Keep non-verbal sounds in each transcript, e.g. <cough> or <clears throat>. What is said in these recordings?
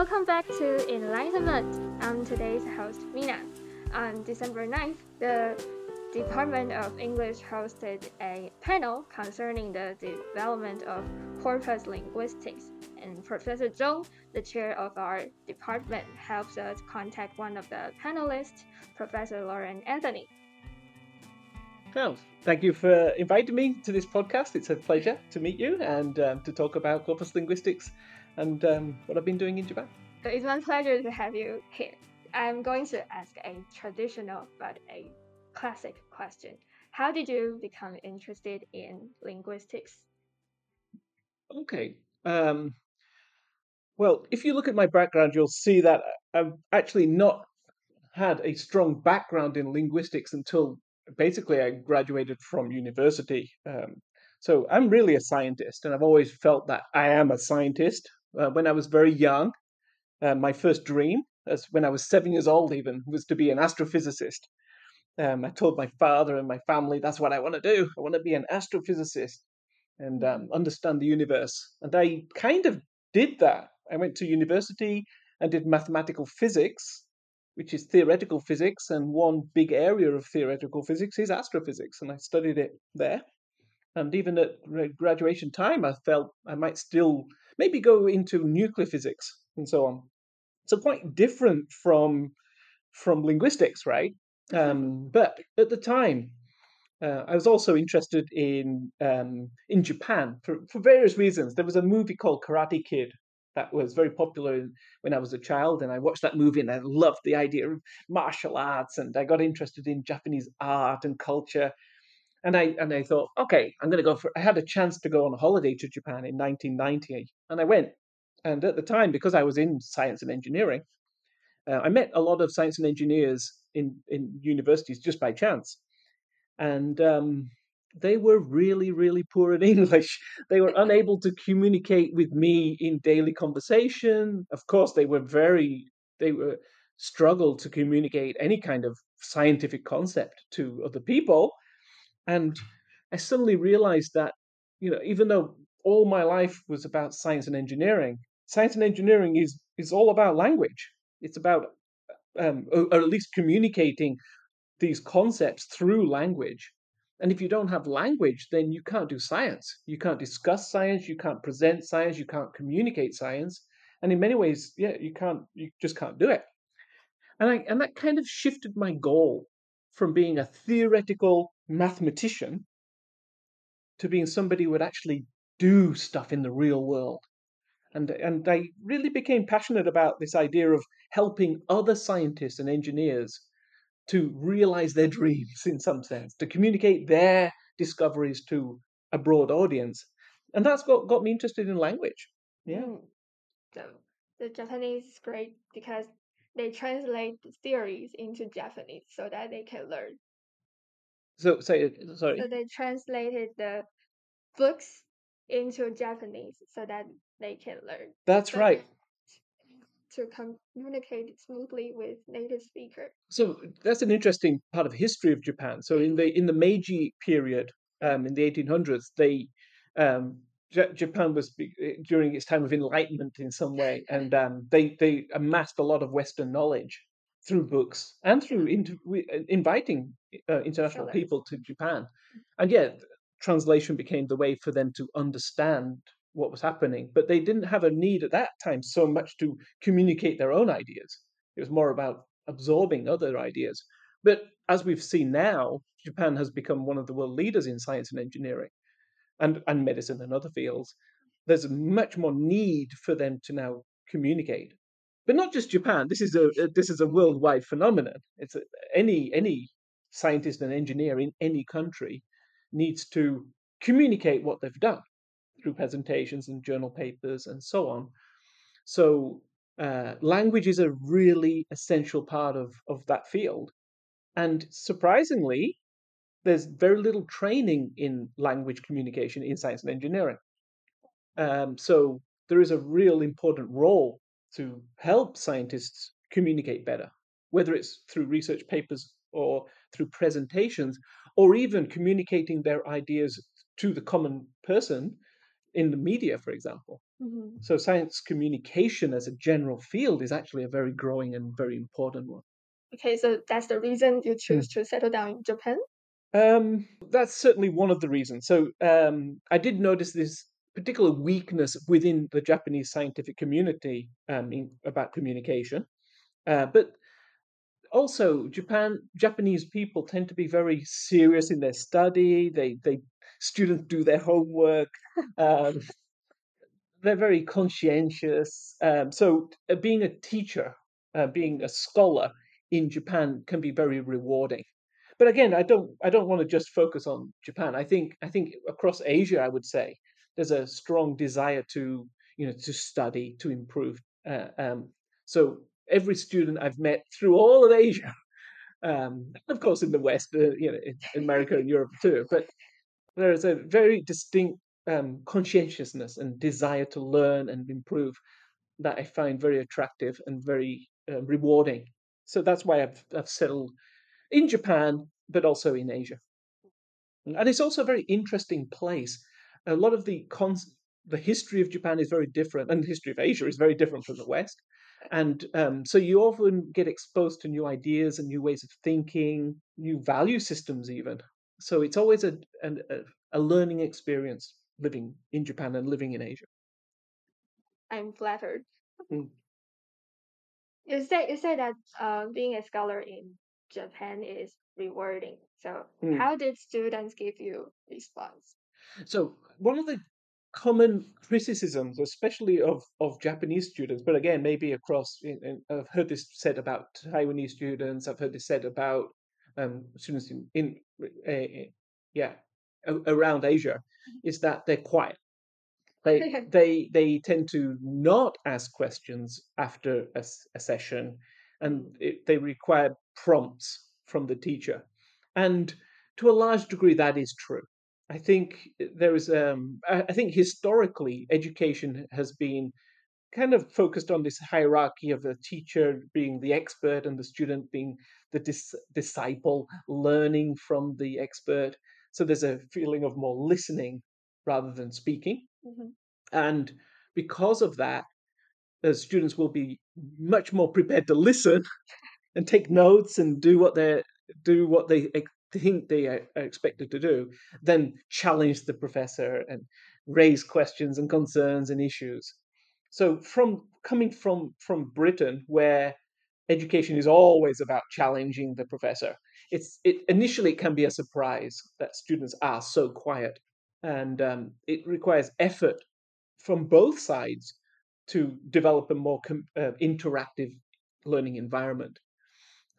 Welcome back to Enlightenment. I'm today's host, Mina. On December 9th, the Department of English hosted a panel concerning the development of corpus linguistics. And Professor Zhong, the chair of our department, helps us contact one of the panelists, Professor Lauren Anthony. Well, thank you for inviting me to this podcast. It's a pleasure to meet you and um, to talk about corpus linguistics and um, what I've been doing in Japan. It's my pleasure to have you here. I'm going to ask a traditional but a classic question. How did you become interested in linguistics? Okay. Um, well, if you look at my background, you'll see that I've actually not had a strong background in linguistics until basically I graduated from university. Um, so I'm really a scientist, and I've always felt that I am a scientist. Uh, when I was very young, uh, my first dream, as when I was seven years old, even, was to be an astrophysicist. Um, I told my father and my family that's what I want to do. I want to be an astrophysicist and um, understand the universe. And I kind of did that. I went to university and did mathematical physics which is theoretical physics, and one big area of theoretical physics is astrophysics, and I studied it there. And even at graduation time, I felt I might still maybe go into nuclear physics and so on. So quite different from from linguistics, right? Mm-hmm. Um, but at the time, uh, I was also interested in um, in Japan for, for various reasons. There was a movie called Karate Kid that was very popular when I was a child, and I watched that movie and I loved the idea of martial arts, and I got interested in Japanese art and culture, and I and I thought, okay, I'm going to go for. I had a chance to go on a holiday to Japan in 1990, and I went. And at the time, because I was in science and engineering, uh, I met a lot of science and engineers in in universities just by chance, and um, they were really, really poor at <laughs> English. They were unable to communicate with me in daily conversation. Of course, they were very, they were struggled to communicate any kind of scientific concept to other people. And I suddenly realized that, you know, even though all my life was about science and engineering, science and engineering is is all about language. It's about, um, or, or at least communicating these concepts through language. And if you don't have language, then you can't do science. You can't discuss science, you can't present science, you can't communicate science. And in many ways, yeah, you can't, you just can't do it. And, I, and that kind of shifted my goal from being a theoretical mathematician to being somebody who would actually do stuff in the real world. And, and I really became passionate about this idea of helping other scientists and engineers to realize their dreams in some sense, to communicate their discoveries to a broad audience. And that's got, got me interested in language. Yeah. So the Japanese is great because they translate theories into Japanese so that they can learn. So say sorry. So they translated the books into Japanese so that they can learn. That's so right to communicate smoothly with native speaker. So that's an interesting part of history of Japan. So in the in the Meiji period, um, in the 1800s, they um, J- Japan was eh, during its time of enlightenment in some way, and um, they they amassed a lot of Western knowledge through books and through inter- uh, inviting uh, international people to Japan, and yeah, translation became the way for them to understand what was happening, but they didn't have a need at that time so much to communicate their own ideas. It was more about absorbing other ideas. But as we've seen now, Japan has become one of the world leaders in science and engineering and, and medicine and other fields. There's much more need for them to now communicate. But not just Japan. This is a this is a worldwide phenomenon. It's a, any any scientist and engineer in any country needs to communicate what they've done through presentations and journal papers and so on. So uh, language is a really essential part of, of that field. And surprisingly, there's very little training in language communication in science and engineering. Um, so there is a real important role to help scientists communicate better, whether it's through research papers or through presentations, or even communicating their ideas to the common person in the media, for example. Mm-hmm. So science communication as a general field is actually a very growing and very important one. Okay, so that's the reason you choose to settle down in Japan? Um, that's certainly one of the reasons. So um, I did notice this particular weakness within the Japanese scientific community um, in, about communication, uh, but also Japan Japanese people tend to be very serious in their study. They they students do their homework. Um, they're very conscientious. Um, so uh, being a teacher, uh, being a scholar in Japan can be very rewarding. But again, I don't I don't want to just focus on Japan. I think I think across Asia, I would say there's a strong desire to you know to study to improve. Uh, um, so every student I've met through all of Asia, <laughs> um, of course in the West, uh, you know, in America and Europe too, but there is a very distinct um, conscientiousness and desire to learn and improve that I find very attractive and very uh, rewarding. So that's why I've, I've settled in Japan, but also in Asia. And it's also a very interesting place. A lot of the cons- the history of Japan is very different, and the history of Asia is very different from the West. And um, so you often get exposed to new ideas and new ways of thinking, new value systems, even. So it's always a, a, a learning experience living in Japan and living in Asia. I'm flattered. Mm. You say you say that uh, being a scholar in Japan is rewarding. So Mm. how did students give you response? So one of the common criticisms, especially of, of Japanese students, but again, maybe across, in, in, I've heard this said about Taiwanese students, I've heard this said about um, students in, in uh, yeah, around Asia, is that they're quiet. They <laughs> they they tend to not ask questions after a, a session, and it, they require prompts from the teacher, and to a large degree that is true. I think there is um I, think historically education has been kind of focused on this hierarchy of the teacher being the expert and the student being the dis- disciple learning from the expert so there's a feeling of more listening rather than speaking Mhm. and because of that the students will be much more prepared to listen and take notes and do what they do what they think they are expected to do then challenge the professor and raise questions and concerns and issues so from coming from from britain where education is always about challenging the professor it's it initially it can be a surprise that students are so quiet and um, it requires effort from both sides to develop a more com- uh, interactive learning environment.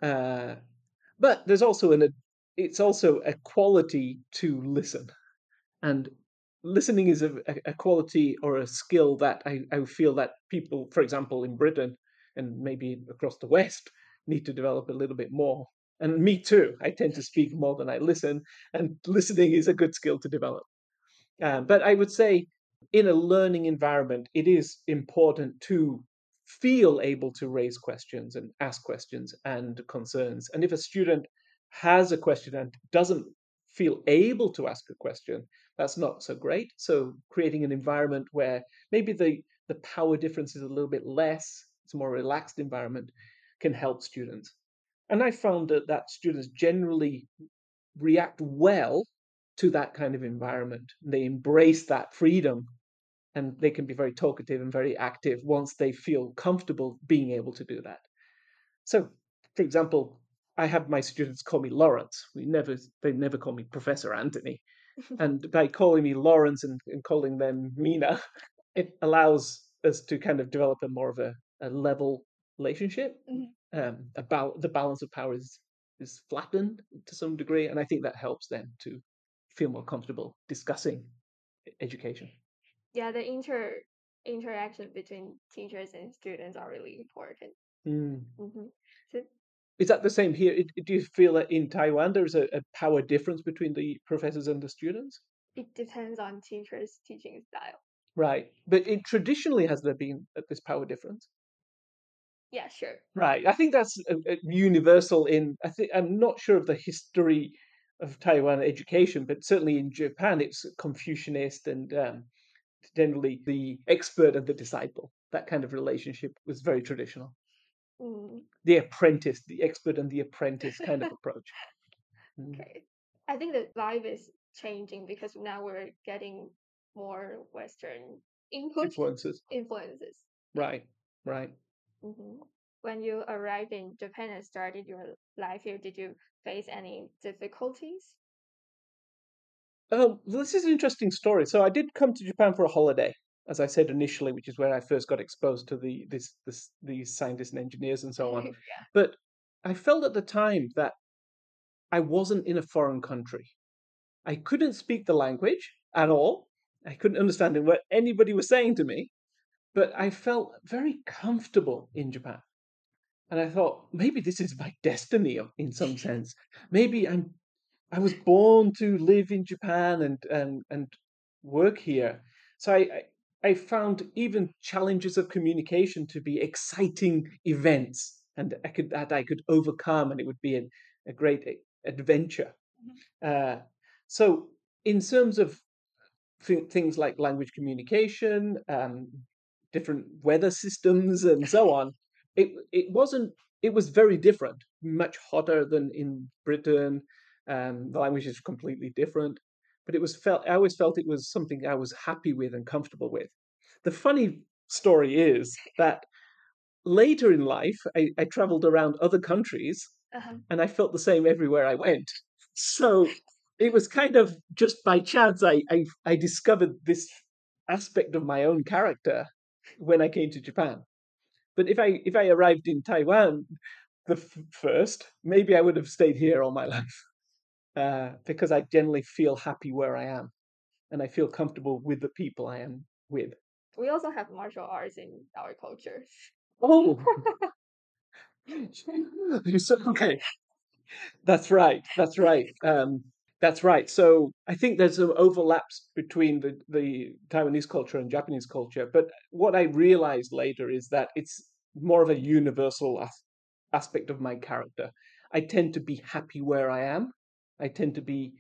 Uh, but there's also an it's also a quality to listen, and listening is a, a quality or a skill that I, I feel that people, for example, in Britain and maybe across the West, need to develop a little bit more. And me too. I tend to speak more than I listen, and listening is a good skill to develop. Um, but I would say in a learning environment, it is important to feel able to raise questions and ask questions and concerns. And if a student has a question and doesn't feel able to ask a question, that's not so great. So creating an environment where maybe the, the power difference is a little bit less, it's a more relaxed environment, can help students. And I found that, that students generally react well to that kind of environment. They embrace that freedom and they can be very talkative and very active once they feel comfortable being able to do that. So, for example, I have my students call me Laurence. We never they never call me Professor Anthony. <laughs> and by calling me Laurence and, and calling them Mina, <laughs> it allows us to kind of develop a more of a, a level relationship. Mhm. Um, about the balance of power is is flattened to some degree, and I think that helps them to feel more comfortable discussing education. Yeah, the inter interaction between teachers and students are really important. Mm. hmm So Is that the same here? Do you feel that in Taiwan there's a, a power difference between the professors and the students? it depends on teachers' teaching style. Right. But it traditionally has there been uh, this power difference? Yeah, sure. Right. I think that's uh, uh, universal in I think I'm not sure of the history of Taiwan education, but certainly in Japan it's Confucianist and um, generally the expert and the disciple. That kind of relationship was very traditional. Mm, The apprentice, the expert and the apprentice kind of approach. Mm. okay. I think that life is changing because now we're getting more Western input Influences. influences. Right, right. hmm When you arrived in Japan and started your life here, did you face any difficulties? Um, this is an interesting story. So I did come to Japan for a holiday, as I said initially, which is where I first got exposed to the this this these scientists and engineers and so on. yeah. But I felt at the time that I wasn't in a foreign country. I couldn't speak the language at all. I couldn't understand what anybody was saying to me, but I felt very comfortable in Japan. And I thought maybe this is my destiny in some <laughs> sense. Maybe I'm I was born to live in Japan and and and work here. So I I found even challenges of communication to be exciting events, and I could that I could overcome, and it would be a, a great adventure. Uh, so in terms of thi- things like language communication, um, different weather systems, and so on, it it wasn't. It was very different, much hotter than in Britain. Um, the language is completely different, but it was felt. I always felt it was something I was happy with and comfortable with. The funny story is <laughs> that later in life, I, I traveled around other countries Uh-huh. and I felt the same everywhere I went. So it was kind of just by chance I, I, I discovered this aspect of my own character when I came to Japan. But if I if I arrived in Taiwan the f- first, maybe I would have stayed here all my <laughs> life uh, because I generally feel happy where I am, and I feel comfortable with the people I am with. We also have martial arts in our culture. Oh, <laughs> <laughs> okay. That's right. That's right. Um, that's right. So I think there's some overlaps between the, the Taiwanese culture and Japanese culture. But what I realized later is that it's more of a universal as- aspect of my character. I tend to be happy where I am. I tend to be,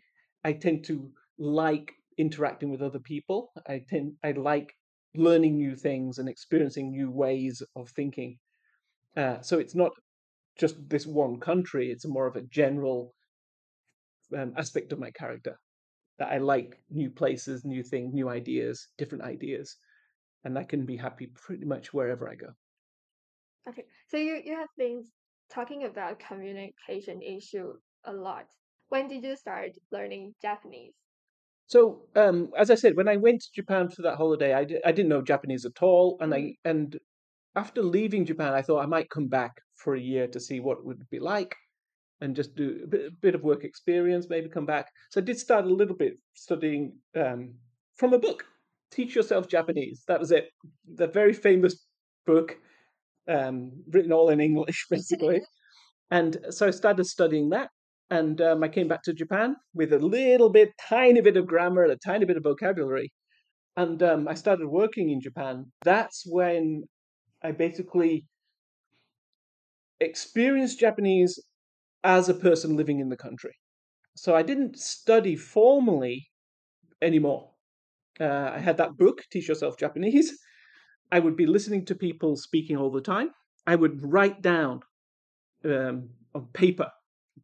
I tend to like interacting with other people. I tend, I like learning new things and experiencing new ways of thinking. Uh, so it's not just this one country. It's more of a general um, aspect of my character that I like new places, new things, new ideas, different ideas, and I can be happy pretty much wherever I go. Okay, so you, you have been talking about communication issue a lot. When did you start learning Japanese? So, um, as I said, when I went to Japan for that holiday, I, didn't know Japanese at all, and I and after leaving Japan, I thought I might come back for a year to see what it would be like, and just do a bit, a bit of work experience, maybe come back. So I did start a little bit studying um, from a book, Teach Yourself Japanese. That was it, the very famous book, um, written all in English, <laughs> basically. <laughs> And so I started studying that. And um, I came back to Japan with a little bit, tiny bit of grammar, and a tiny bit of vocabulary. And um, I started working in Japan. That's when I basically experienced Japanese as a person living in the country. So I didn't study formally anymore. Uh, I had that book, Teach Yourself Japanese. I would be listening to people speaking all the time. I would write down um, on paper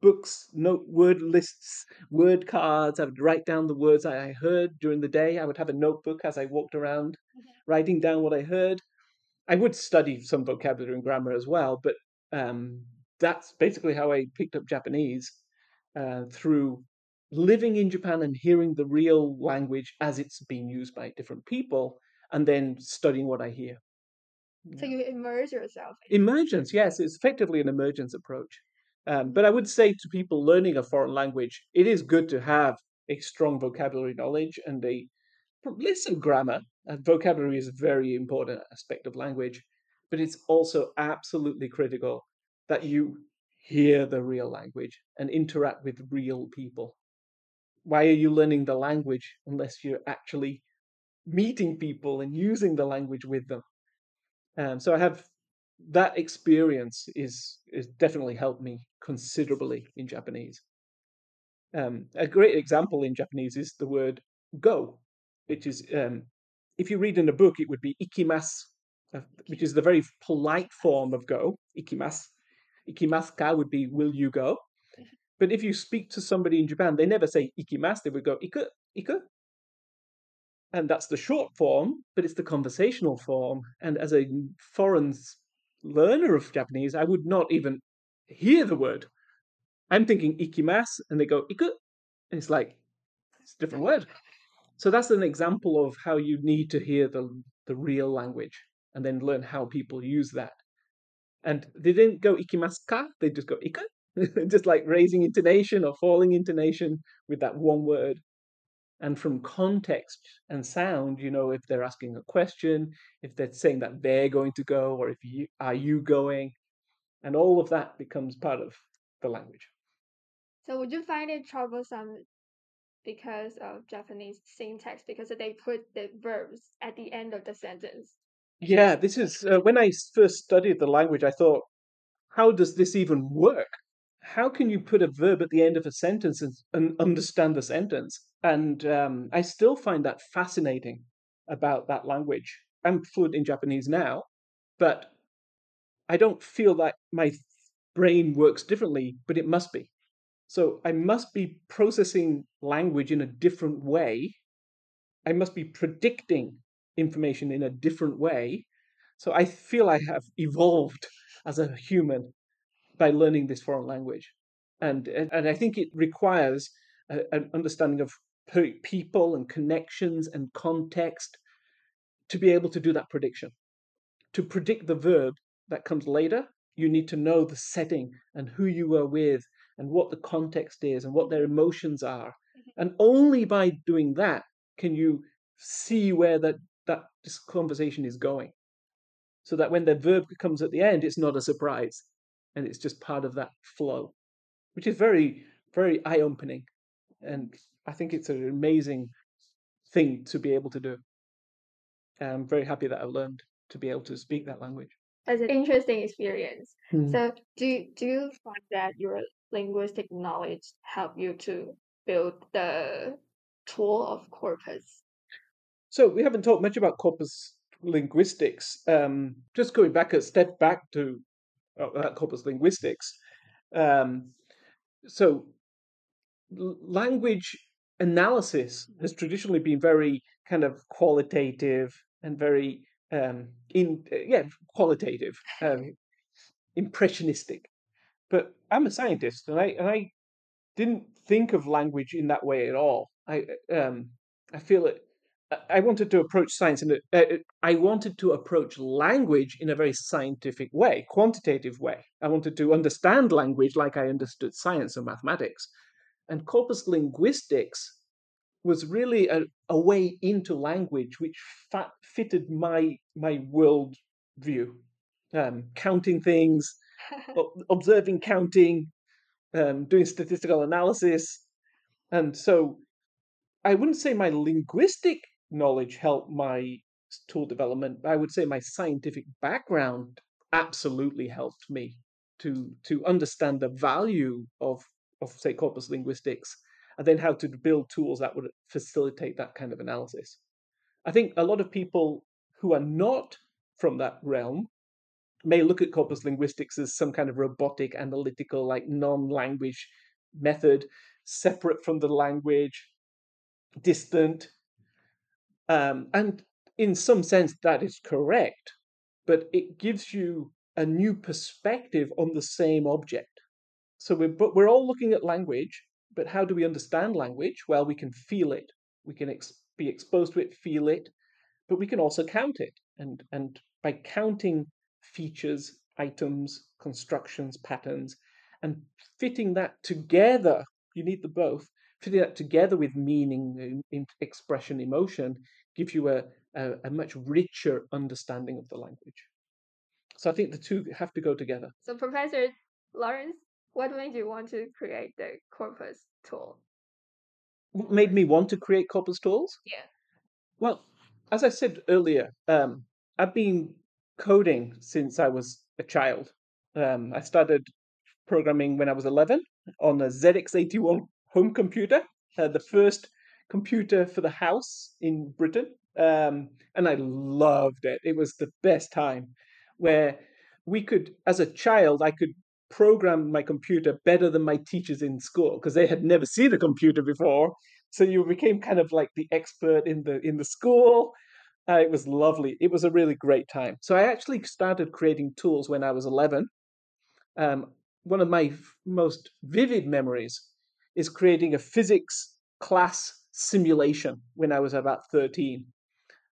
books, note word lists, word cards. I would write down the words I heard during the day. I would have a notebook as I walked around, writing down what I heard. I would study some vocabulary and grammar as well, but um, that's basically how I picked up Japanese uh, through living in Japan and hearing the real language as it's being used by different people, and then studying what I hear. So you immerse yourself. Emergence, yes, it's effectively an emergence approach. Um, but I would say to people learning a foreign language, it is good to have a strong vocabulary knowledge and a listen grammar. And vocabulary is a very important aspect of language, but it's also absolutely critical that you hear the real language and interact with real people. Why are you learning the language unless you're actually meeting people and using the language with them? Um, so I have that experience is is definitely helped me considerably in Japanese. Um, a great example in Japanese is the word "go," which is um, if you read in a book, it would be ikimasu, uh, which is the very polite form of go, ikimasu. Ikimasu ka would be will you go? But if you speak to somebody in Japan, they never say ikimas, they would go iku, iku. And that's the short form, but it's the conversational form. And as a foreign learner of Japanese, I would not even hear the word. I'm thinking ikimas, and they go iku. And it's like, it's a different word. So that's an example of how you need to hear the, the real language and then learn how people use that. And they didn't go ikimasu ka, they just go iku. <laughs> just like raising intonation or falling intonation with that one word. And from context and sound, you know, if they're asking a question, if they're saying that they're going to go, or if you are you going, and all of that becomes part of the language. So would you find it troublesome because of Japanese syntax because they put the verbs at the end of the sentence? Yeah, this is uh, when I first studied the language, I thought, how does this even work? How can you put a verb at the end of a sentence and, and understand the sentence? And um, I still find that fascinating about that language. I'm fluent in Japanese now, but I don't feel that my brain works differently, but it must be. So I must be processing language in a different way. I must be predicting information in a different way. So I feel I have evolved as a human by learning this foreign language. And, and I think it requires a, an understanding of people and connections and context to be able to do that prediction. To predict the verb that comes later, you need to know the setting and who you were with and what the context is and what their emotions are. Mm-hmm. And only by doing that can you see where that, that conversation is going. So that when the verb comes at the end, it's not a surprise and it's just part of that flow, which is very, very eye opening. And I think it's an amazing thing to be able to do. And I'm very happy that I've learned to be able to speak that language. As an interesting experience. Hmm. So, do do you find that your linguistic knowledge help you to build the tool of corpus? So we haven't talked much about corpus linguistics. Um, just going back a step back to uh, corpus linguistics. Um, so, language analysis has traditionally been very kind of qualitative and very um, in yeah qualitative, um, impressionistic. But I'm a scientist, and I and I didn't think of language in that way at all. I um, I feel it I wanted to approach science in a, uh, I wanted to approach language in a very scientific way, quantitative way. I wanted to understand language like I understood science or mathematics. And corpus linguistics was really a, a way into language which fat, fitted my my world view. Um, counting things, <laughs> observing counting, um, doing statistical analysis. And so I wouldn't say my linguistic knowledge helped my tool development. I would say my scientific background absolutely helped me to to understand the value of of say corpus linguistics and then how to build tools that would facilitate that kind of analysis. I think a lot of people who are not from that realm may look at corpus linguistics as some kind of robotic, analytical, like non-language method, separate from the language, distant, um, and in some sense, that is correct, but it gives you a new perspective on the same object. So we're, but we're all looking at language, but how do we understand language? Well, we can feel it. We can ex- be exposed to it, feel it, but we can also count it. And, and by counting features, items, constructions, patterns, and fitting that together, you need the both, fitting that together with meaning, in, expression, emotion, gives you a, a, a much richer understanding of the language. So I think the two have to go together. So, Professor Laurence, what made you want to create the corpus tool? What made me want to create corpus tools? Yeah. Well, as I said earlier, um, I've been coding since I was a child. Um, I started programming when I was 11 on a ZX81 home computer, uh, the first computer for the house in Britain. Um, and I loved it. It was the best time where we could, as a child, I could program my computer better than my teachers in school because they had never seen a computer before. So you became kind of like the expert in the in the school. Uh, it was lovely. It was a really great time. So I actually started creating tools when I was 11. Um, one of my f- most vivid memories is creating a physics class simulation when I was about 13.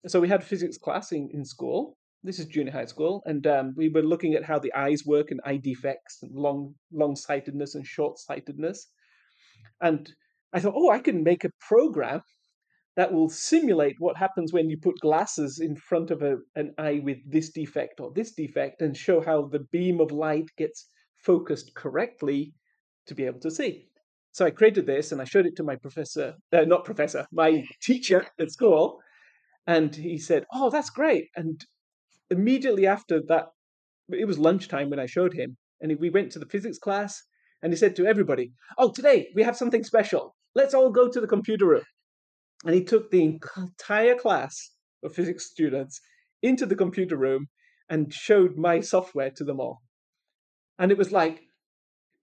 So we had physics class in, in school. This is junior high school, and um, we were looking at how the eyes work and eye defects and long long sightedness and short sightedness. And I thought, oh, I can make a program that will simulate what happens when you put glasses in front of a, an eye with this defect or this defect and show how the beam of light gets focused correctly to be able to see. So I created this and I showed it to my professor, uh, not professor, my teacher at school. And he said, Oh, that's great. And immediately after that, it was lunchtime when I showed him. And we went to the physics class and he said to everybody, Oh, today we have something special. Let's all go to the computer room. And he took the entire class of physics students into the computer room and showed my software to them all. And it was like,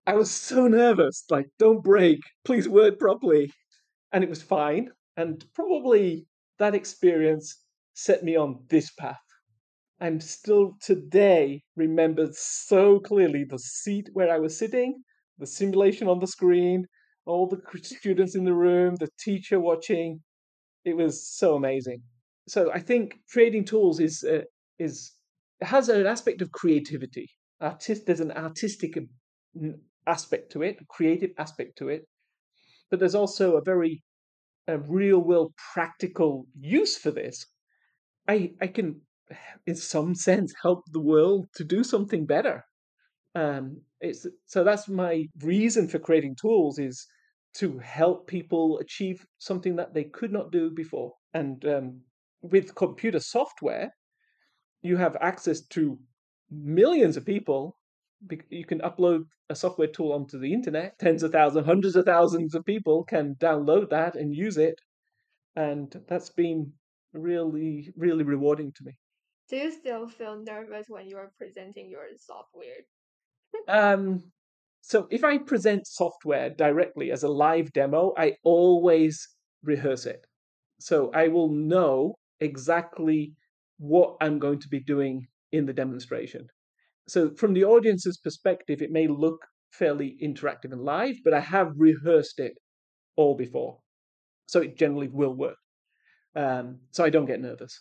I was so nervous, like, don't break, please word properly. And it was fine. And probably that experience set me on this path. I'm still today remembered so clearly the seat where I was sitting, the simulation on the screen, all the students in the room, the teacher watching. It was so amazing. So I think creating tools is uh, is has an aspect of creativity. Artist, there's an artistic aspect to it, a creative aspect to it, but there's also a very a real world practical use for this. I I can, in some sense, help the world to do something better. Um, it's so that's my reason for creating tools is to help people achieve something that they could not do before. And um, with computer software, you have access to millions of people. You can upload a software tool onto the internet. Tens of thousands, hundreds of thousands of people can download that and use it. And that's been really, really rewarding to me. Do you still feel nervous when you are presenting your software? <laughs> um, so if I present software directly as a live demo, I always rehearse it. So I will know exactly what I'm going to be doing in the demonstration. So from the audience's perspective, it may look fairly interactive and live, but I have rehearsed it all before. So it generally will work. Um, so I don't get nervous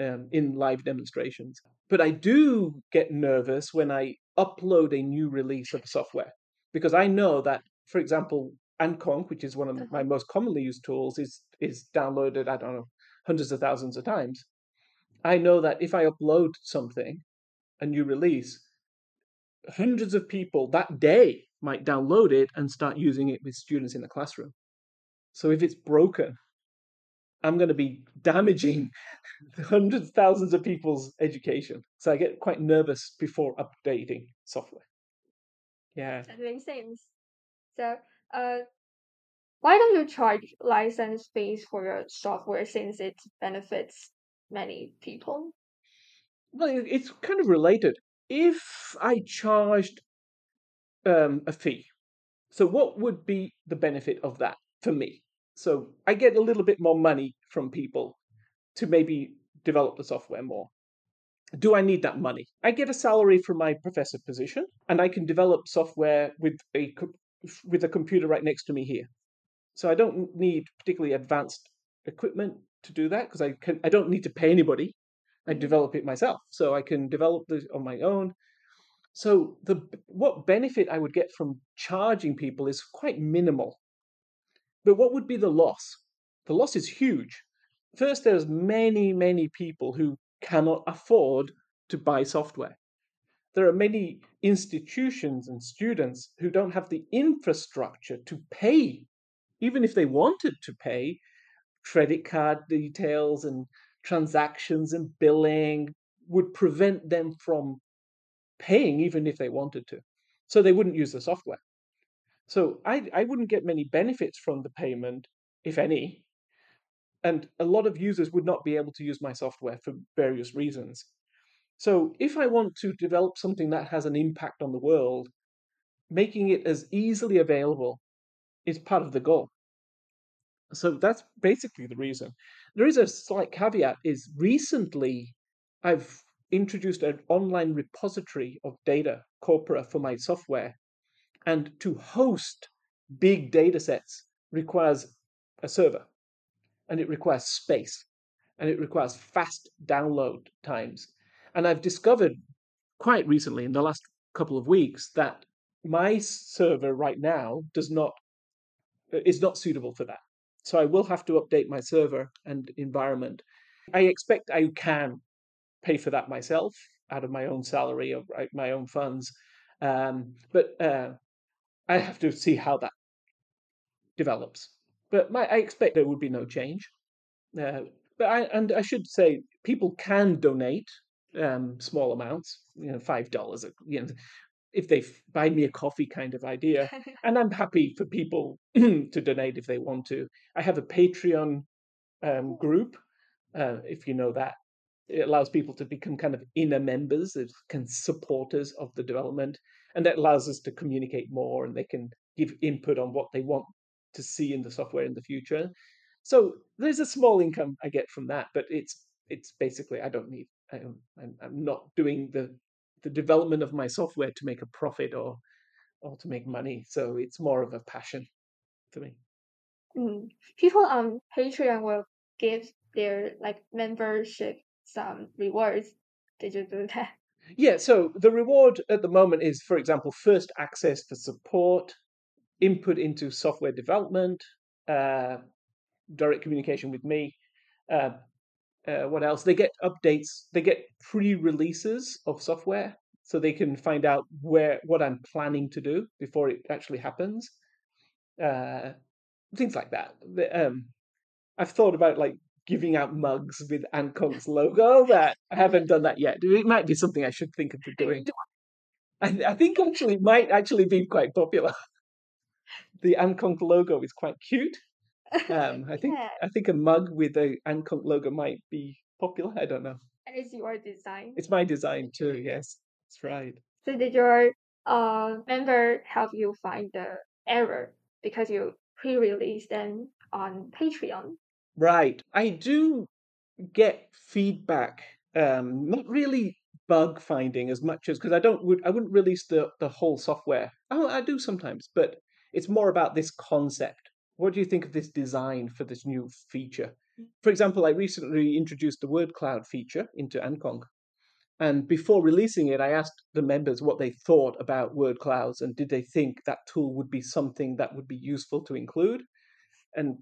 um, in live demonstrations. But I do get nervous when I upload a new release of software because I know that, for example, AntConc, which is one of uh-huh. my most commonly used tools, is is downloaded. I don't know hundreds of thousands of times. I know that if I upload something, a new release, hundreds of people that day might download it and start using it with students in the classroom. So if it's broken, I'm going to be damaging <laughs> hundreds, thousands of people's education. So I get quite nervous before updating software. Yeah. That makes sense. So, uh, why don't you charge license fees for your software since it benefits many people? Well, it's kind of related. If I charged um, a fee, so what would be the benefit of that for me? So I get a little bit more money from people to maybe develop the software more. Do I need that money? I get a salary from my professor position, and I can develop software with a with a computer right next to me here. So I don't need particularly advanced equipment to do that because I can I don't need to pay anybody. I develop it myself, so I can develop this on my own. So the what benefit I would get from charging people is quite minimal but what would be the loss? The loss is huge. First, there's many, many people who cannot afford to buy software. There are many institutions and students who don't have the infrastructure to pay, even if they wanted to pay, credit card details and transactions and billing would prevent them from paying even if they wanted to. So they wouldn't use the software. So I I wouldn't get many benefits from the payment, if any. and a lot of users would not be able to use my software for various reasons. So if I want to develop something that has an impact on the world, making it as easily available is part of the goal. So that's basically the reason. There is a slight caveat is recently I've introduced an online repository of data corpora for my software. And to host big data sets requires a server and it requires space and it requires fast download times. And I've discovered quite recently in the last couple of weeks that my server right now does not is not suitable for that. So I will have to update my server and environment. I expect I can pay for that myself out of my own salary or my own funds. Um, but uh, I have to see how that develops. But my, I expect there would be no change. Uh, but I, and I should say, people can donate um, small amounts, you know, five dollars, you know, if they buy me a coffee kind of idea. <laughs> and I'm happy for people <clears throat> to donate if they want to. I have a Patreon um, group, uh, if you know that. It allows people to become kind of inner members, kind of supporters of the development, and that allows us to communicate more, and they can give input on what they want to see in the software in the future. So there's a small income I get from that, but it's it's basically I don't need I'm, I'm not doing the the development of my software to make a profit or or to make money. So it's more of a passion for me. Mm. People on Patreon will give their like membership some rewards. Did you do that? Yeah, so the reward at the moment is, for example, first access for support, input into software development, uh, direct communication with me, uh, uh, what else? They get updates. They get pre-releases of software, so they can find out where what I'm planning to do before it actually happens. Uh, things like that. Um, I've thought about like giving out mugs with AntConc's logo. That I haven't done that yet. It might be something I should think of doing. I, I think actually it might actually be quite popular. <laughs> the AntConc logo is quite cute. Um, I <laughs> think yeah. I think a mug with a AntConc logo might be popular. I don't know. And it's your design. It's my design too. <laughs> Yes, that's right. So did your uh, member help you find the error because you pre-released them on Patreon? Right. I do get feedback. Um, not really bug finding as much as because I don't would I wouldn't release the the whole software. Oh, I do sometimes, but it's more about this concept what do you think of this design for this new feature? Mm. For example, I recently introduced the word cloud feature into AntConc. And before releasing it, I asked the members what they thought about word clouds and did they think that tool would be something that would be useful to include and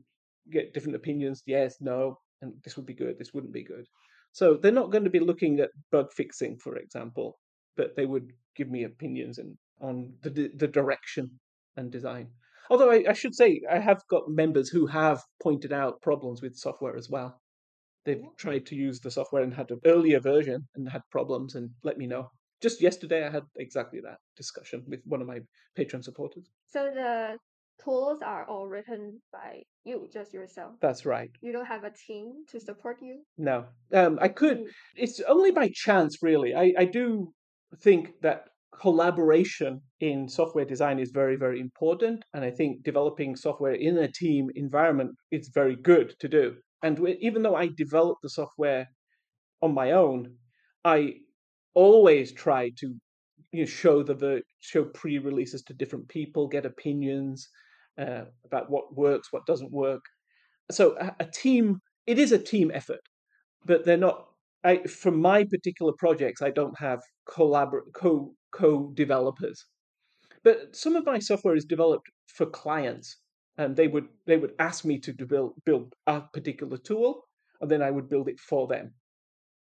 get different opinions. Yes, no, and this would be good, this wouldn't be good. So they're not going to be looking at bug fixing, for example, but they would give me opinions and on the the direction and design. Although I, I, should say, I have got members who have pointed out problems with software as well. They've tried to use the software and had an earlier version and had problems and let me know. Just yesterday, I had exactly that discussion with one of my Patreon supporters. So the tools are all written by you, just yourself. That's right. You don't have a team to support you. No, um, I could. Mm. It's only by chance, really. I, I do think that collaboration in software design is very very important and i think developing software in a team environment is very good to do. And even though i develop the software on my own i always try to you know, show the show pre-releases to different people get opinions uh, about what works what doesn't work. So a, a team it is a team effort but they're not I, for my particular projects, I don't have collabor- co co-developers. But some of my software is developed for clients, and they would they would ask me to build build a particular tool, and then I would build it for them.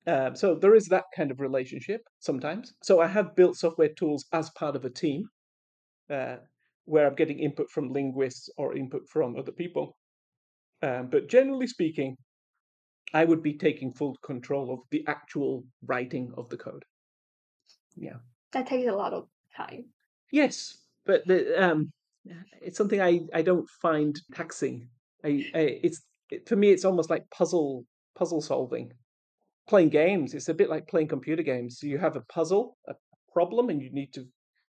Um, so there is that kind of relationship sometimes. So I have built software tools as part of a team, uh, where I'm getting input from linguists or input from other people. Um, but generally speaking, I would be taking full control of the actual writing of the code. Yeah that takes a lot of time. Yes, but the, um, it's something I, I don't find taxing. I, I, it's it, for me, it's almost like puzzle puzzle solving. Playing games, it's a bit like playing computer games. You have a puzzle, a problem, and you need to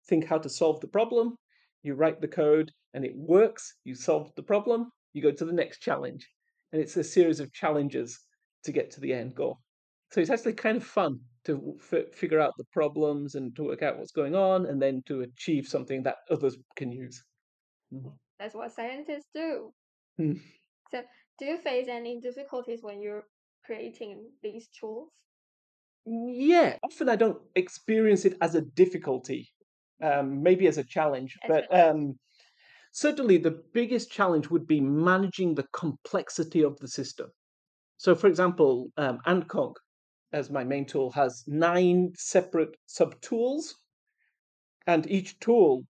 think how to solve the problem. You write the code, and it works. You solve the problem. You go to the next challenge, and it's a series of challenges to get to the end goal. So it's actually kind of fun to f- figure out the problems and to work out what's going on, and then to achieve something that others can use. Mhm. That's what scientists do. Hmm. So, do you face any difficulties when you're creating these tools? Yeah, often I don't experience it as a difficulty, um, maybe as a challenge, As but a- um, certainly the biggest challenge would be managing the complexity of the system. So, for example, um, AntConc, as my main tool, has nine separate subtools, and each tool,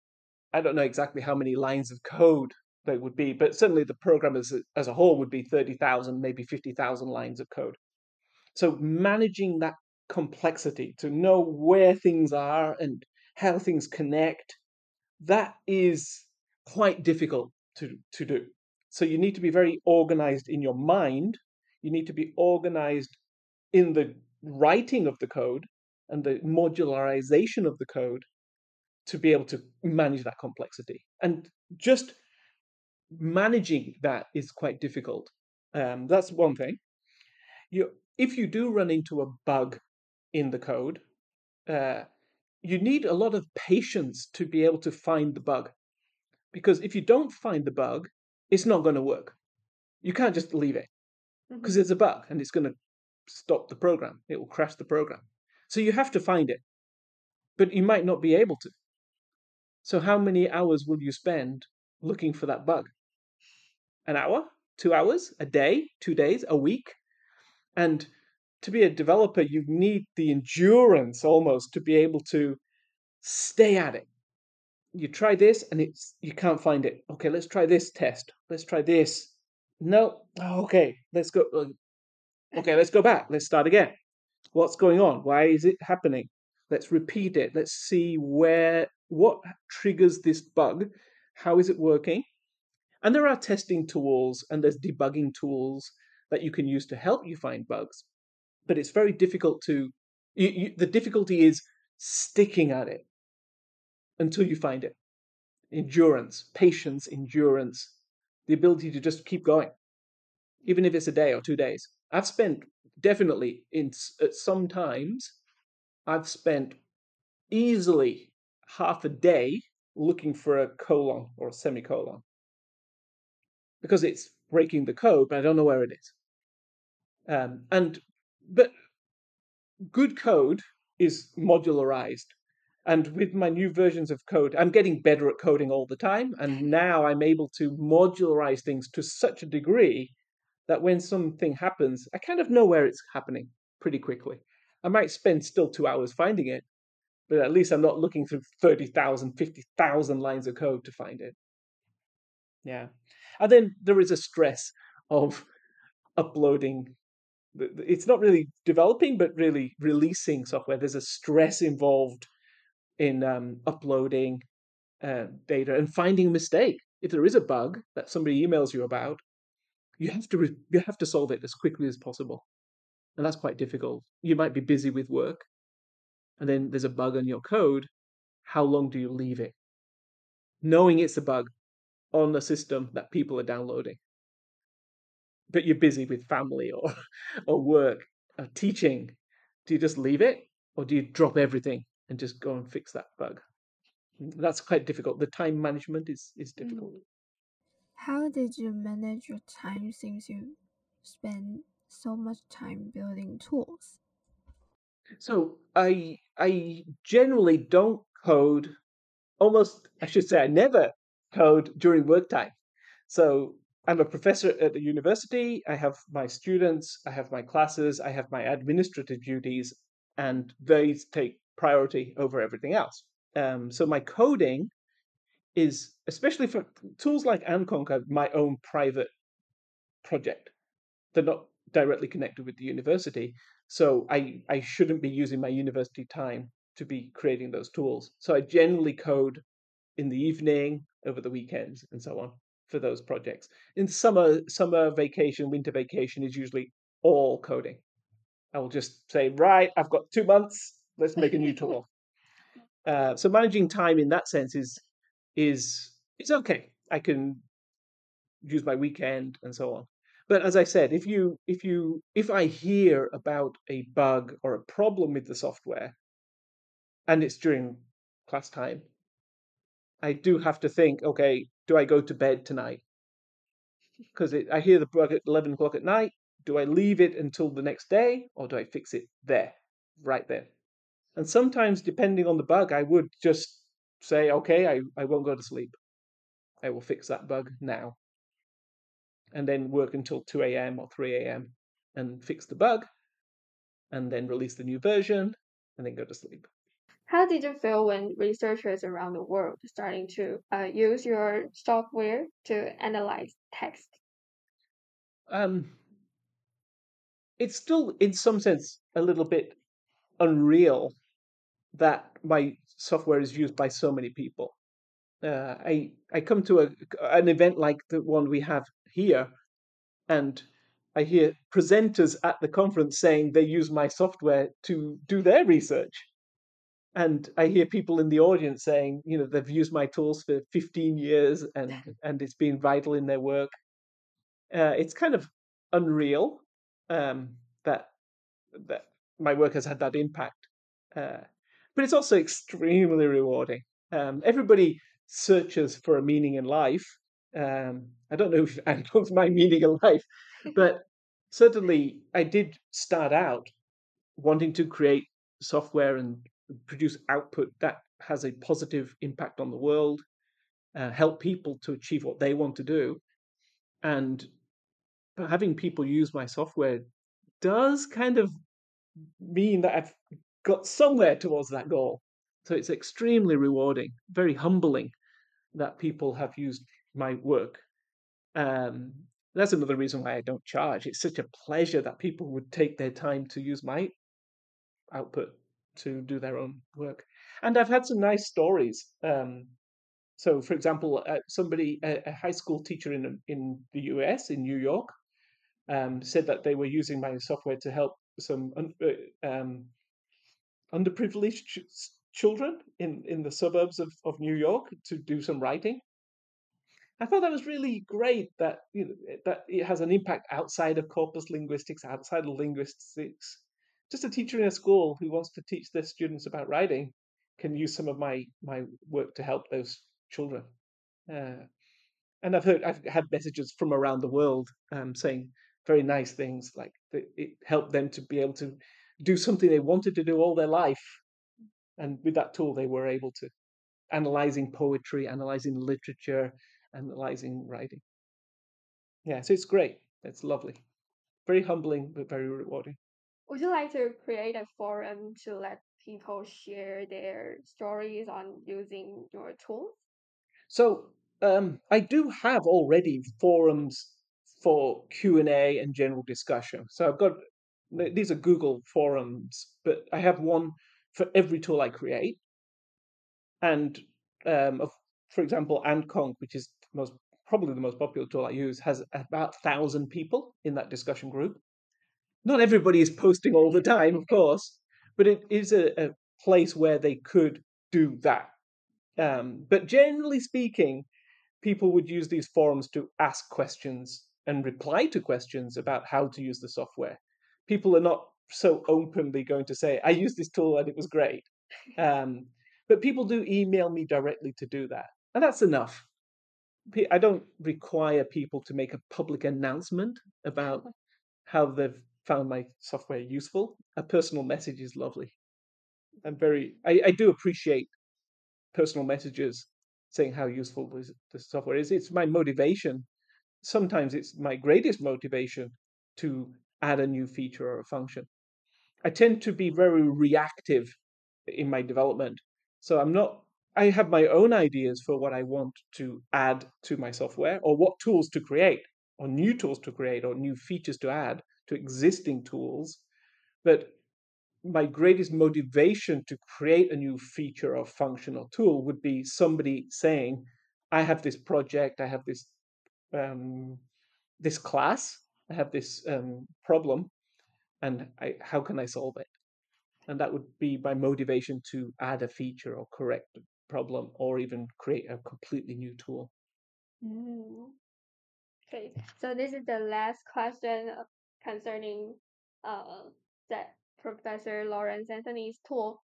I don't know exactly how many lines of code there would be, but certainly the program as a, as a whole would be 30,000, maybe 50,000 lines of code. So managing that complexity to know where things are and how things connect, that is quite difficult to, to do. So you need to be very organized in your mind. You need to be organized in the writing of the code and the modularization of the code to be able to manage that complexity. And just managing that is quite difficult. Um, that's one thing. You, if you do run into a bug in the code, uh, you need a lot of patience to be able to find the bug. Because if you don't find the bug, it's not going to work. You can't just leave it because Mhm. it's a bug and it's going to stop the program. It will crash the program. So you have to find it, but you might not be able to. So how many hours will you spend looking for that bug? An hour? Two hours? A day? Two days? A week? And to be a developer, you need the endurance almost to be able to stay at it. You try this and it's you can't find it. Okay, let's try this test. Let's try this. No. Oh, okay, let's go. Okay, let's go back. Let's start again. What's going on? Why is it happening? Let's repeat it. Let's see where what triggers this bug. How is it working? And there are testing tools and there's debugging tools that you can use to help you find bugs. But it's very difficult to. You, you, the difficulty is sticking at it until you find it. Endurance, patience, endurance, the ability to just keep going, even if it's a day or two days. I've spent definitely in at some times, I've spent easily half a day looking for a colon or a semicolon because it's breaking the code, but I don't know where it is. Um, and but good code is modularized. And with my new versions of code, I'm getting better at coding all the time. And now I'm able to modularize things to such a degree that when something happens, I kind of know where it's happening pretty quickly. I might spend still two hours finding it, but at least I'm not looking through 30,000, 50,000 lines of code to find it. Yeah. And then there is a stress of <laughs> uploading. It's not really developing, but really releasing software. There's a stress involved in um, uploading uh, data and finding a mistake. If there is a bug that somebody emails you about, you have to re- you have to solve it as quickly as possible, and that's quite difficult. You might be busy with work, and then there's a bug on your code. How long do you leave it, knowing it's a bug on a system that people are downloading? But you're busy with family <laughs> or or work or teaching. Do you just leave it, or do you drop everything and just go and fix that bug? That's quite difficult. The time management is is mm. difficult. How did you manage your time since you spend so much time building tools? So I I generally don't code. Almost, I should say, I never code during work time. So I'm a professor at the university. I have my students. I have my classes. I have my administrative duties, and these take priority over everything else. Um, so my coding is, especially for tools like AntConc, my own private project. They're not directly connected with the university. So I, I shouldn't be using my university time to be creating those tools. So I generally code in the evening, over the weekends, and so on. for those projects. In summer, summer vacation, winter vacation is usually all coding. I will just say, right, I've got two months. Let's make a new tool. <laughs> Uh, so managing time in that sense is is is okay. I can use my weekend and so on. But as I said, if you if you if I hear about a bug or a problem with the software, and it's during class time, I do have to think, okay, do I go to bed tonight? Because I hear the bug at eleven o'clock at night. Do I leave it until the next day, or do I fix it there, right there? And sometimes, depending on the bug, I would just say, okay, I, I won't go to sleep. I will fix that bug now. And then work until 2 a.m. or 3 a.m. and fix the bug, and then release the new version, and then go to sleep. How did you feel when researchers around the world starting to uh, use your software to analyze text? Um, it's still, in some sense, a little bit unreal that my software is used by so many people. Uh, I I come to a an event like the one we have here, and I hear presenters at the conference saying they use my software to do their research. And I hear people in the audience saying, you know, they've used my tools for 15 years and <laughs> and it's been vital in their work. Uh, it's kind of unreal um, that that my work has had that impact. Uh, but it's also extremely rewarding. Um, everybody searches for a meaning in life. Um, I don't know if <laughs> AntConc's my meaning in life, but certainly I did start out wanting to create software and produce output that has a positive impact on the world, uh, help people to achieve what they want to do. And having people use my software does kind of mean that I've got somewhere towards that goal. So it's extremely rewarding, very humbling that people have used my work. Um, that's another reason why I don't charge. It's such a pleasure that people would take their time to use my output to do their own work. And I've had some nice stories. Um, so, for example, uh, somebody, a, a, high school teacher in in the US, in New York, um, said that they were using my software to help some uh, um, underprivileged ch- children in, in the suburbs of, of New York to do some writing. I thought that was really great that you know, that it has an impact outside of corpus linguistics, outside of linguistics, just a teacher in a school who wants to teach their students about writing can use some of my my work to help those children. Uh, and I've heard I've had messages from around the world um, saying very nice things like it helped them to be able to do something they wanted to do all their life, and with that tool they were able to analyzing poetry, analyzing literature, analyzing writing. Yeah, so it's great. It's lovely, very humbling but very rewarding. Would you like to create a forum to let people share their stories on using your tools? So um, I do have already forums for Q and A and general discussion. So I've got these are Google forums, but I have one for every tool I create. And um, for example, AntConc, which is most probably the most popular tool I use, has about thousand people in that discussion group not everybody is posting all the time, of course, but it is a, a place where they could do that. Um, but generally speaking, people would use these forums to ask questions and reply to questions about how to use the software. People are not so openly going to say, I used this tool and it was great. Um, but people do email me directly to do that. And that's enough. I don't require people to make a public announcement about how they've found my software useful. A personal message is lovely. I'm very, I, I do appreciate personal messages saying how useful this software is. It's my motivation. Sometimes it's my greatest motivation to add a new feature or a function. I tend to be very reactive in my development. So I'm not, I have my own ideas for what I want to add to my software or what tools to create or new tools to create or new features to add to existing tools. But my greatest motivation to create a new feature or function or tool would be somebody saying, I have this project, I have this um, this class. I have this um, problem, and I, how can I solve it? And that would be my motivation to add a feature or correct a problem, or even create a completely new tool. Mm. Okay, so this is the last question concerning uh, that Professor Laurence Anthony's tool.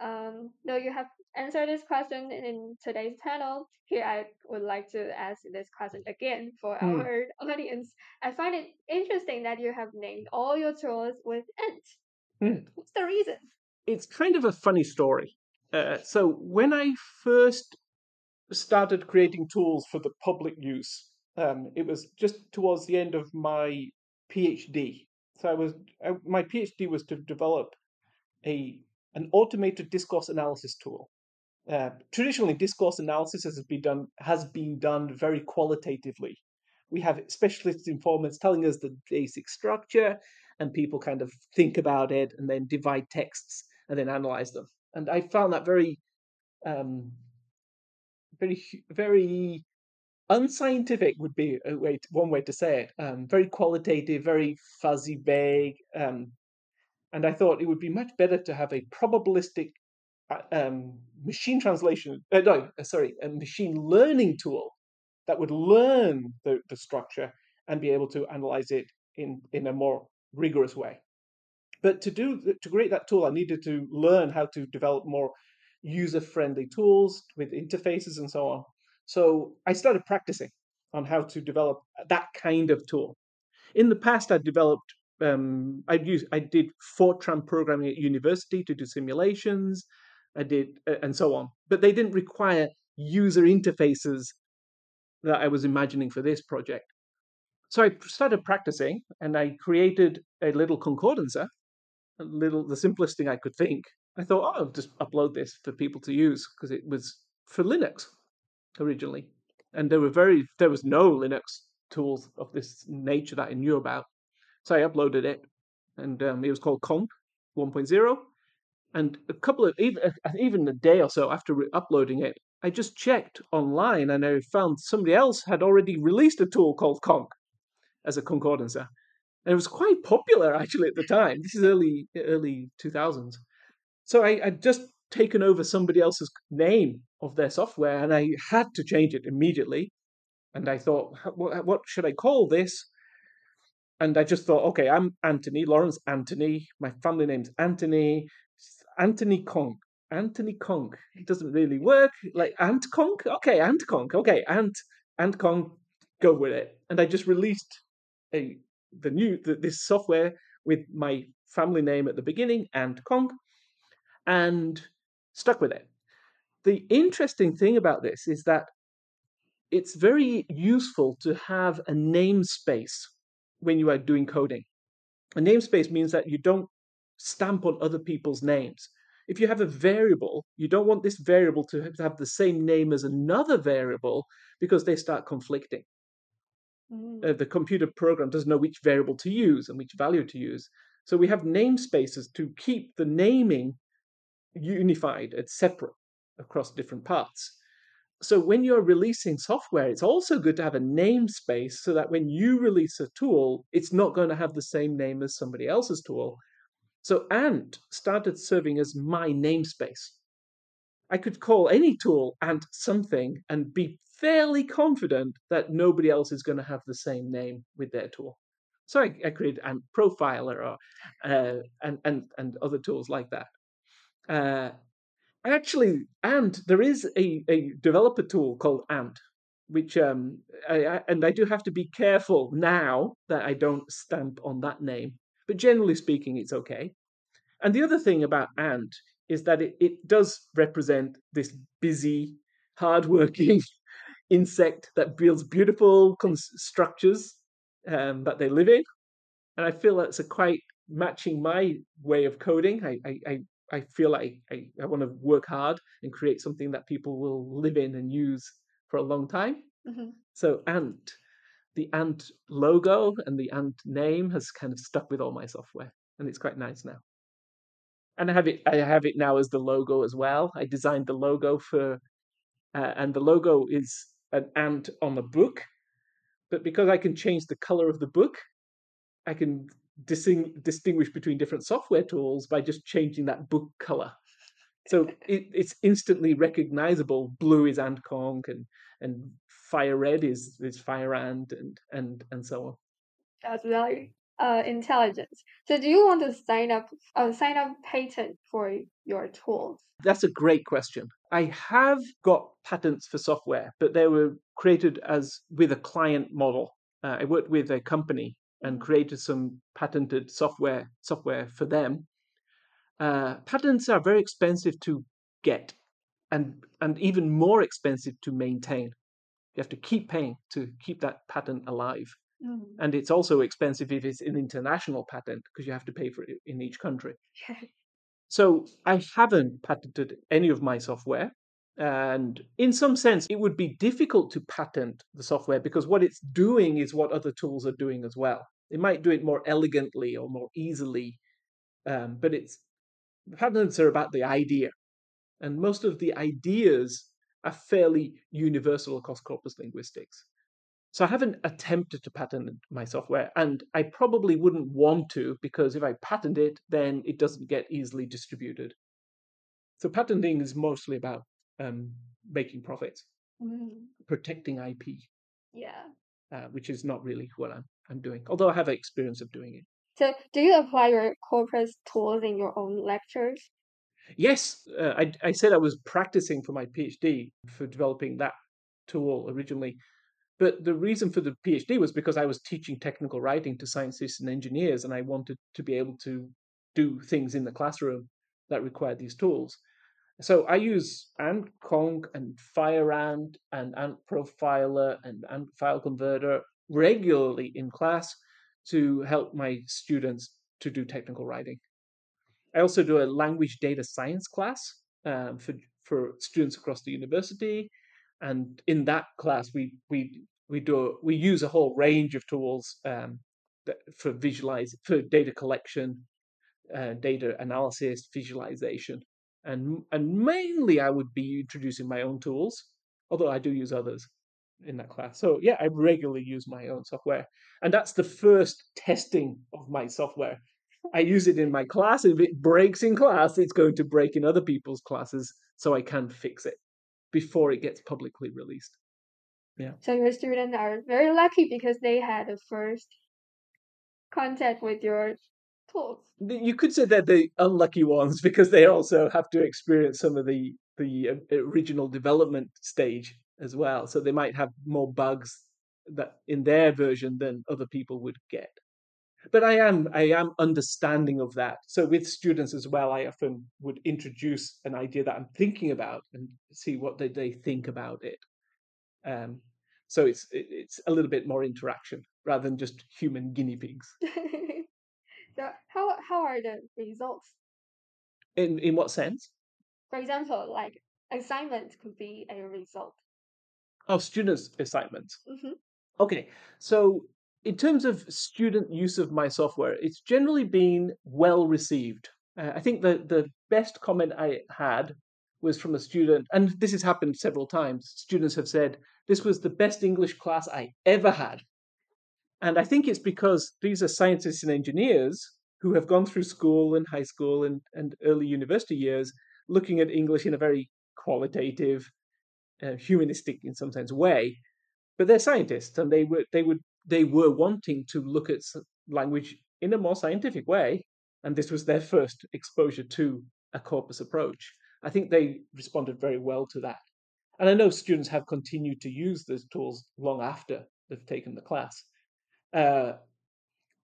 Um, though you have answered this question in today's panel, here I would like to ask this question again for Hmm. our audience. I find it interesting that you have named all your tools with Ant. Hmm. What's the reason? it's kind of a funny story. Uh, so when I first started creating tools for the public use, um, it was just towards the end of my PhD. So I was I, my PhD was to develop a an automated discourse analysis tool. Uh, traditionally, discourse analysis has been done has been done very qualitatively. We have specialist informants telling us the basic structure, and people kind of think about it and then divide texts and then analyze them. And I found that very, um, very, very unscientific would be a way to, one way to say it. Um, very qualitative, very fuzzy, vague. Um, and I thought it would be much better to have a probabilistic uh, um, machine translation. Uh, no, uh, sorry, a machine learning tool that would learn the, the structure and be able to analyze it in in a more rigorous way. But to do to create that tool, I needed to learn how to develop more user-friendly tools with interfaces and so on. So I started practicing on how to develop that kind of tool. In the past, I developed um, I used I did Fortran programming at university to do simulations. I did uh, and so on, but they didn't require user interfaces that I was imagining for this project. So I started practicing, and I created a little concordancer, a little the simplest thing I could think. I thought, oh, I'll just upload this for people to use because it was for Linux originally, and there were very there was no Linux tools of this nature that I knew about. So I uploaded it, and um, it was called Conc 1.0. And a couple of even uh, even a day or so after re- uploading it, I just checked online, and I found somebody else had already released a tool called Conc as a concordancer, and it was quite popular <laughs> actually at the time. This is early early 2000s. So I I'd just taken over somebody else's name of their software, and I had to change it immediately. And I thought, what, what should I call this? And I just thought, okay, I'm Anthony, Laurence Anthony. My family name's Anthony. Anthony Conc. Anthony Conc. It doesn't really work. Like AntConc? Okay, AntConc. Okay, Ant AntConc. Go with it. And I just released a the new the, this software with my family name at the beginning, AntConc, and stuck with it. The interesting thing about this is that it's very useful to have a namespace when you are doing coding. A namespace means that you don't stamp on other people's names. If you have a variable, you don't want this variable to have- the same name as another variable because they start conflicting. Mm. Uh, the computer program doesn't know which variable to use and which value to use. So we have namespaces to keep the naming unified and separate across different parts. So when you're releasing software, it's also good to have a namespace so that when you release a tool, it's not going to have the same name as somebody else's tool. So Ant started serving as my namespace. I could call any tool Ant something and be fairly confident that nobody else is going to have the same name with their tool. So I, I created Ant Profiler or, uh, and, and, and other tools like that. Uh, actually, Ant, there is a, a developer tool called Ant, which, um, I, I, and I do have to be careful now that I don't stamp on that name. But generally speaking, it's okay. And the other thing about Ant is that it, it does represent this busy, hardworking <laughs> insect that builds beautiful structures um, that they live in. And I feel that's a quite matching my way of coding. I, I, I, I feel like I, I want to work hard and create something that people will live in and use for a long time. Mhm. So Ant, the Ant logo and the Ant name has kind of stuck with all my software, and it's quite nice now. And I have it. I have it now as the logo as well. I designed the logo for, uh, and the logo is an ant on a book, but because I can change the color of the book, I can disting- distinguish between different software tools by just changing that book color. So it, it's instantly recognizable. Blue is AntConc, and and fire red is is FireAnt, and and and so on. That's very uh, intelligent. So, do you want to sign up uh, sign up patent for your tools? That's a great question. I have got patents for software, but they were created as with a client model. Uh, I worked with a company and created some patented software software for them. Uh, patents are very expensive to get, and and even more expensive to maintain. You have to keep paying to keep that patent alive, Mm. and it's also expensive if it's an international patent because you have to pay for it in each country. So I haven't patented any of my software. And in some sense, it would be difficult to patent the software because what it's doing is what other tools are doing as well. It might do it more elegantly or more easily, um, but it's patents are about the idea, and most of the ideas are fairly universal across corpus linguistics. So I haven't attempted to patent my software, and I probably wouldn't want to because if I patent it, then it doesn't get easily distributed. So patenting is mostly about um, making profits, Mm. protecting IP, Yeah. uh, which is not really what I'm I'm doing. Although I have experience of doing it. So, do you apply your corpus tools in your own lectures? Yes, uh, I I said I was practicing for my PhD for developing that tool originally, but the reason for the PhD was because I was teaching technical writing to scientists and engineers, and I wanted to be able to do things in the classroom that required these tools. So I use AntConc and FireAnt and Ant Profiler and Ant File Converter regularly in class to help my students to do technical writing. I also do a language data science class um, for for students across the university, and in that class we we we do we use a whole range of tools um, for visualize for data collection, uh, data analysis, visualization, and and mainly I would be introducing my own tools, although I do use others in that class. So yeah, I regularly use my own software, and that's the first testing of my software. I use it in my class. If it breaks in class, it's going to break in other people's classes, so I can fix it before it gets publicly released. Yeah. So your students are very lucky because they had the first contact with your tools. You could say they're the unlucky ones <laughs> because they also have to experience some of the the uh, original development stage as well. So they might have more bugs that in their version than other people would get. But I am I am understanding of that. So with students as well, I often would introduce an idea that I'm thinking about and see what they, they think about it. Um, so it's it, it's a little bit more interaction rather than just human guinea pigs. <laughs> so how how are the results? In in what sense? For example, like assignment could be a result. Oh, students' assignments. hmm Okay, so in terms of student use of my software, it's generally been well received. Uh, I think the the best comment I had was from a student, and this has happened several times. Students have said this was the best English class I ever had, and I think it's because these are scientists and engineers who have gone through school and high school and, and early university years, looking at English in a very qualitative, uh, humanistic, in some sense, way. But they're scientists, and they were they would they were wanting to look at language in a more scientific way, and this was their first exposure to a corpus approach. I think they responded very well to that, and I know students have continued to use those tools long after they've taken the class. Uh,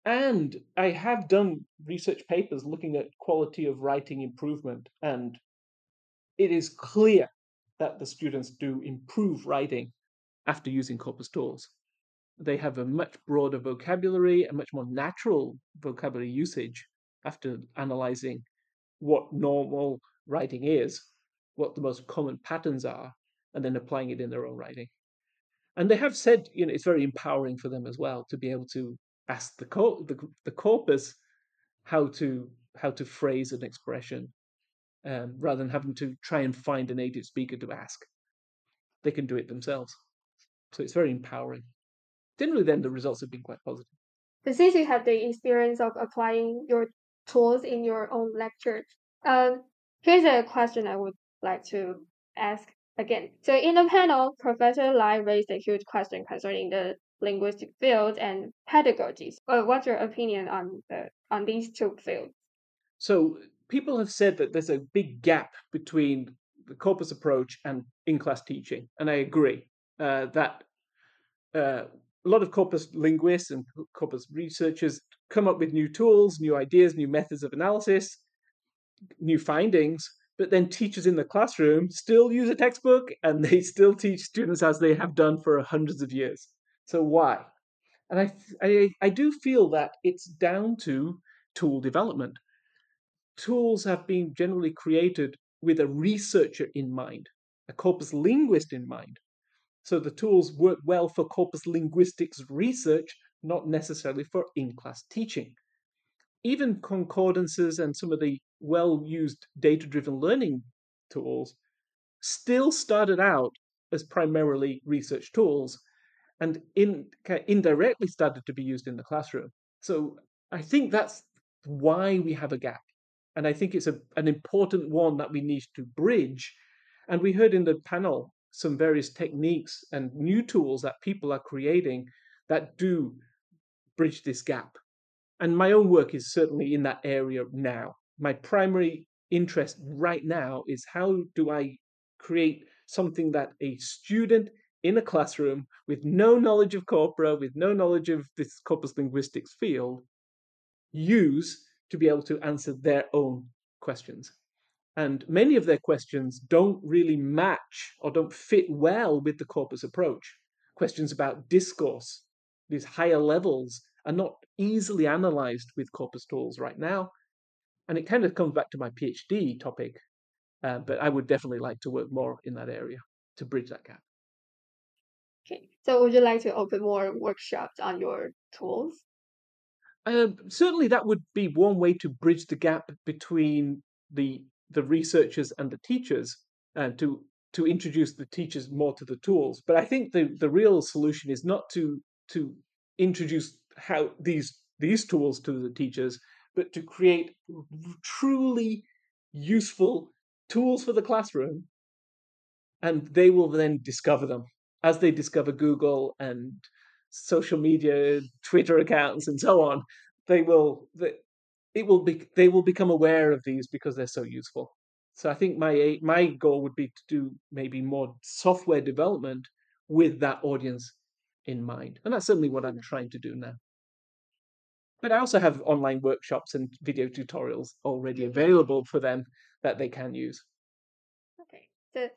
and I have done research papers looking at quality of writing improvement, and it is clear that the students do improve writing after using corpus tools. They have a much broader vocabulary, a much more natural vocabulary usage after analyzing what normal writing is, what the most common patterns are, and then applying it in their own writing. And they have said, you know, it's very empowering for them as well to be able to ask the cor- the, the corpus how to how to phrase an expression um, rather than having to try and find a native speaker to ask. They can do it themselves. So it's very empowering. generally, then the results have been quite positive. But since you have the experience of applying your tools in your own lecture, um, here's a question I would like to ask again. So in the panel, Professor Lai raised a huge question concerning the linguistic field and pedagogies. Uh, what's your opinion on the on these two fields? So people have said that there's a big gap between the corpus approach and in-class teaching, and I agree uh, that uh, a lot of corpus linguists and corpus researchers come up with new tools, new ideas, new methods of analysis, new findings, but then teachers in the classroom still use a textbook and <laughs> they still teach students as they have done for hundreds of years. So why? And I, I, I do feel that it's down to tool development. Tools have been generally created with a researcher in mind, a corpus linguist in mind. So the tools work well for corpus linguistics research, not necessarily for in class teaching. Even concordances and some of the well used data driven learning tools still started out as primarily research tools and in, indirectly started to be used in the classroom. So I think that's why we have a gap. And I think it's a, an important one that we need to bridge. And we heard in the panel some various techniques and new tools that people are creating that do bridge this gap. And my own work is certainly in that area now. My primary interest right now is how do I create something that a student in a classroom with no knowledge of corpora, with no knowledge of this corpus linguistics field, use to be able to answer their own questions. And many of their questions don't really match or don't fit well with the corpus approach. Questions about discourse, these higher levels, are not easily analyzed with corpus tools right now. And it kind of comes back to my PhD topic, uh, but I would definitely like to work more in that area to bridge that gap. Okay. So would you like to open more workshops on your tools? Uh, certainly, that would be one way to bridge the gap between the the researchers and the teachers, and uh, to to introduce the teachers more to the tools. But I think the the real solution is not to to introduce how these these tools to the teachers, but to create truly useful tools for the classroom, and they will then discover them as they discover Google and social media, Twitter accounts, and so on, they will it will be they will become aware of these because they're so useful. So I think my my goal would be to do maybe more software development with that audience in mind, and that's certainly what I'm trying to do now. But I also have online workshops and video tutorials already available for them that they can use. Okay, so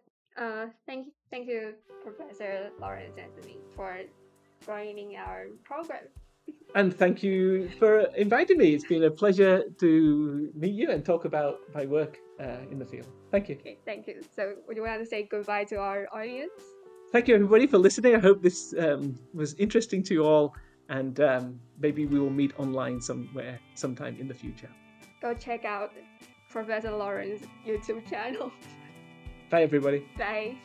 uh, thank you, thank you, Professor Laurence Anthony, for joining our program. And thank you for inviting me. It's been a pleasure to meet you and talk about my work uh, in the field. Thank you. Okay, thank you. So, would you want to say goodbye to our audience? Thank you, everybody, for listening. I hope this um, was interesting to you all, and um, maybe we will meet online somewhere sometime in the future. Go check out Professor Laurence's YouTube channel. Bye, everybody. Bye.